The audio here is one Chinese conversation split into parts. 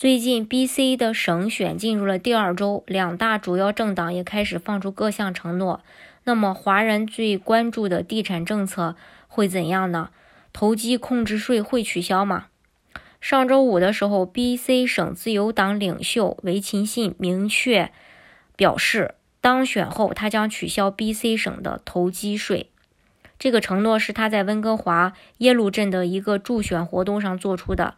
最近，B.C. 的省选进入了第二周，两大主要政党也开始放出各项承诺。那么，华人最关注的地产政策会怎样呢？投机控制税会取消吗？上周五的时候，B.C. 省自由党领袖韦勤信明确表示，当选后他将取消 B.C. 省的投机税。这个承诺是他在温哥华耶鲁镇的一个助选活动上做出的。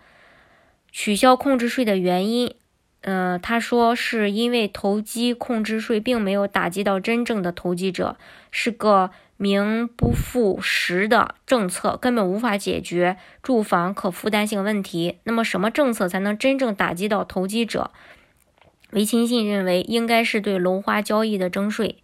取消控制税的原因，呃，他说是因为投机控制税并没有打击到真正的投机者，是个名不副实的政策，根本无法解决住房可负担性问题。那么，什么政策才能真正打击到投机者？韦勤信认为应该是对楼花交易的征税。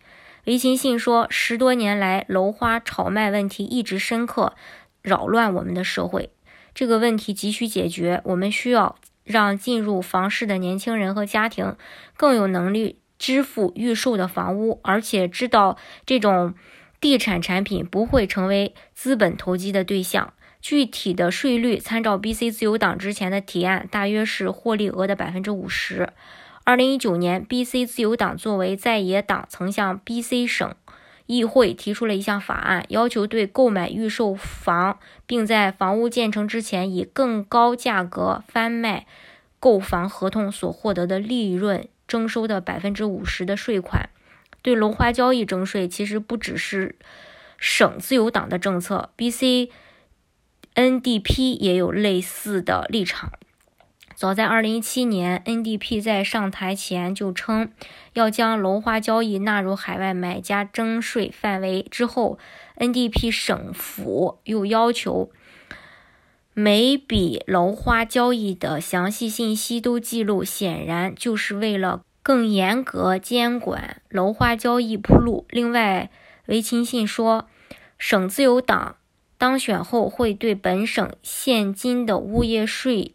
韦勤信说，十多年来楼花炒卖问题一直深刻扰乱我们的社会。这个问题急需解决。我们需要让进入房市的年轻人和家庭更有能力支付预售的房屋，而且知道这种地产产品不会成为资本投机的对象。具体的税率参照 BC 自由党之前的提案，大约是获利额的百分之五十。二零一九年，BC 自由党作为在野党，曾向 BC 省。议会提出了一项法案，要求对购买预售房，并在房屋建成之前以更高价格翻卖购房合同所获得的利润征收的百分之五十的税款。对楼花交易征税，其实不只是省自由党的政策，BC NDP 也有类似的立场。早在2017年，NDP 在上台前就称要将楼花交易纳入海外买家征税范围。之后，NDP 省府又要求每笔楼花交易的详细信息都记录，显然就是为了更严格监管楼花交易铺路。另外，韦勤信说，省自由党当选后会对本省现今的物业税。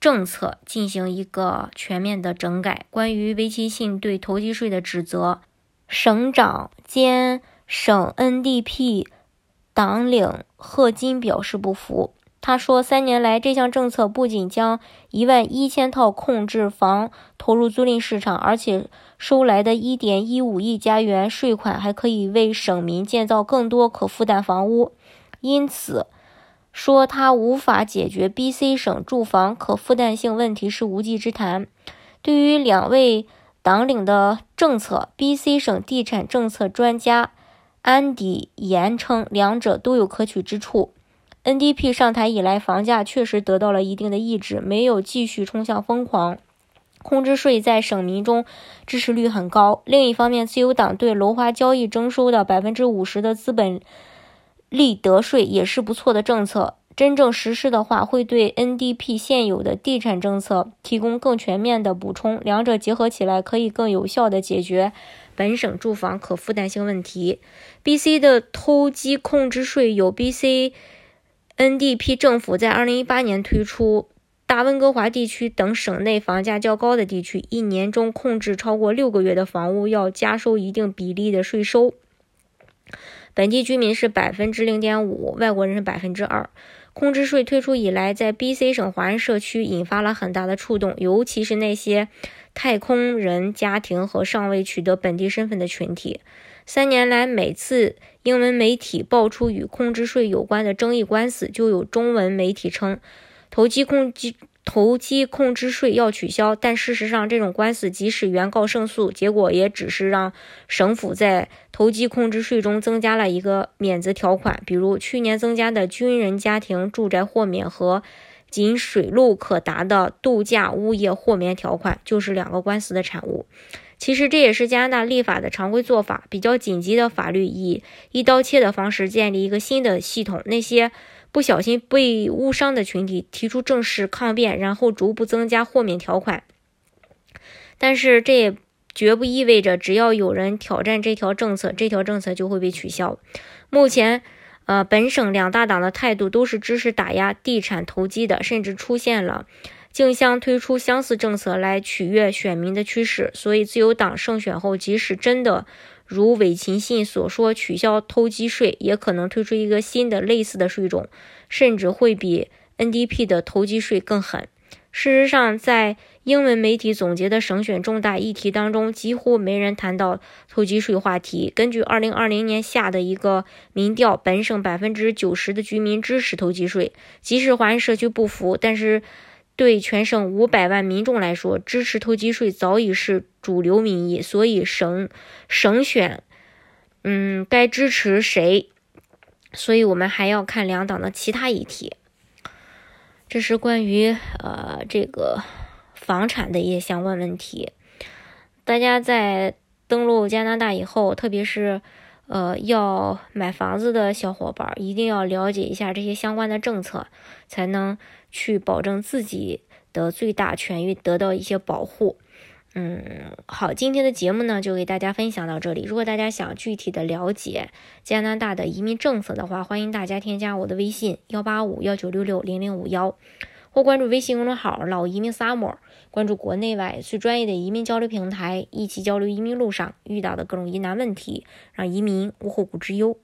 政策进行一个全面的整改。关于维亲信对投机税的指责，省长兼省 NDP 党领贺金表示不服。他说，三年来这项政策不仅将一万一千套控制房投入租赁市场，而且收来的一点一五亿加元税款还可以为省民建造更多可负担房屋。因此。说他无法解决 B.C 省住房可负担性问题是无稽之谈。对于两位党领的政策，B.C 省地产政策专家安迪言称，两者都有可取之处。N.D.P 上台以来，房价确实得到了一定的抑制，没有继续冲向疯狂。空置税在省民中支持率很高。另一方面，自由党对楼花交易征收的百分之五十的资本。利得税也是不错的政策，真正实施的话，会对 NDP 现有的地产政策提供更全面的补充，两者结合起来，可以更有效地解决本省住房可负担性问题。BC 的偷机控制税有 BC NDP 政府在2018年推出，大温哥华地区等省内房价较高的地区，一年中控制超过六个月的房屋要加收一定比例的税收。本地居民是百分之零点五，外国人是百分之二。空置税推出以来，在 B.C 省华人社区引发了很大的触动，尤其是那些太空人家庭和尚未取得本地身份的群体。三年来，每次英文媒体爆出与空置税有关的争议官司，就有中文媒体称投机控机。投机控制税要取消，但事实上，这种官司即使原告胜诉，结果也只是让省府在投机控制税中增加了一个免责条款，比如去年增加的军人家庭住宅豁免和仅水路可达的度假物业豁免条款，就是两个官司的产物。其实这也是加拿大立法的常规做法，比较紧急的法律以一刀切的方式建立一个新的系统，那些。不小心被误伤的群体提出正式抗辩，然后逐步增加豁免条款。但是这也绝不意味着只要有人挑战这条政策，这条政策就会被取消。目前，呃，本省两大党的态度都是支持打压地产投机的，甚至出现了竞相推出相似政策来取悦选民的趋势。所以，自由党胜选后，即使真的如韦勤信所说取消投机税，也可能推出一个新的类似的税种，甚至会比 NDP 的投机税更狠。事实上，在英文媒体总结的省选重大议题当中，几乎没人谈到投机税话题。根据2020年下的一个民调，本省百分之九十的居民支持投机税。即使华人社区不服，但是对全省五百万民众来说，支持投机税早已是主流民意。所以省省选，嗯，该支持谁？所以我们还要看两党的其他议题。这是关于呃这个房产的一些相关问题。大家在登陆加拿大以后，特别是呃要买房子的小伙伴，一定要了解一下这些相关的政策，才能去保证自己的最大权益得到一些保护。嗯，好，今天的节目呢就给大家分享到这里。如果大家想具体的了解加拿大的移民政策的话，欢迎大家添加我的微信幺八五幺九六六零零五幺，或关注微信公众号“老移民 summer”，关注国内外最专业的移民交流平台，一起交流移民路上遇到的各种疑难问题，让移民无后顾之忧。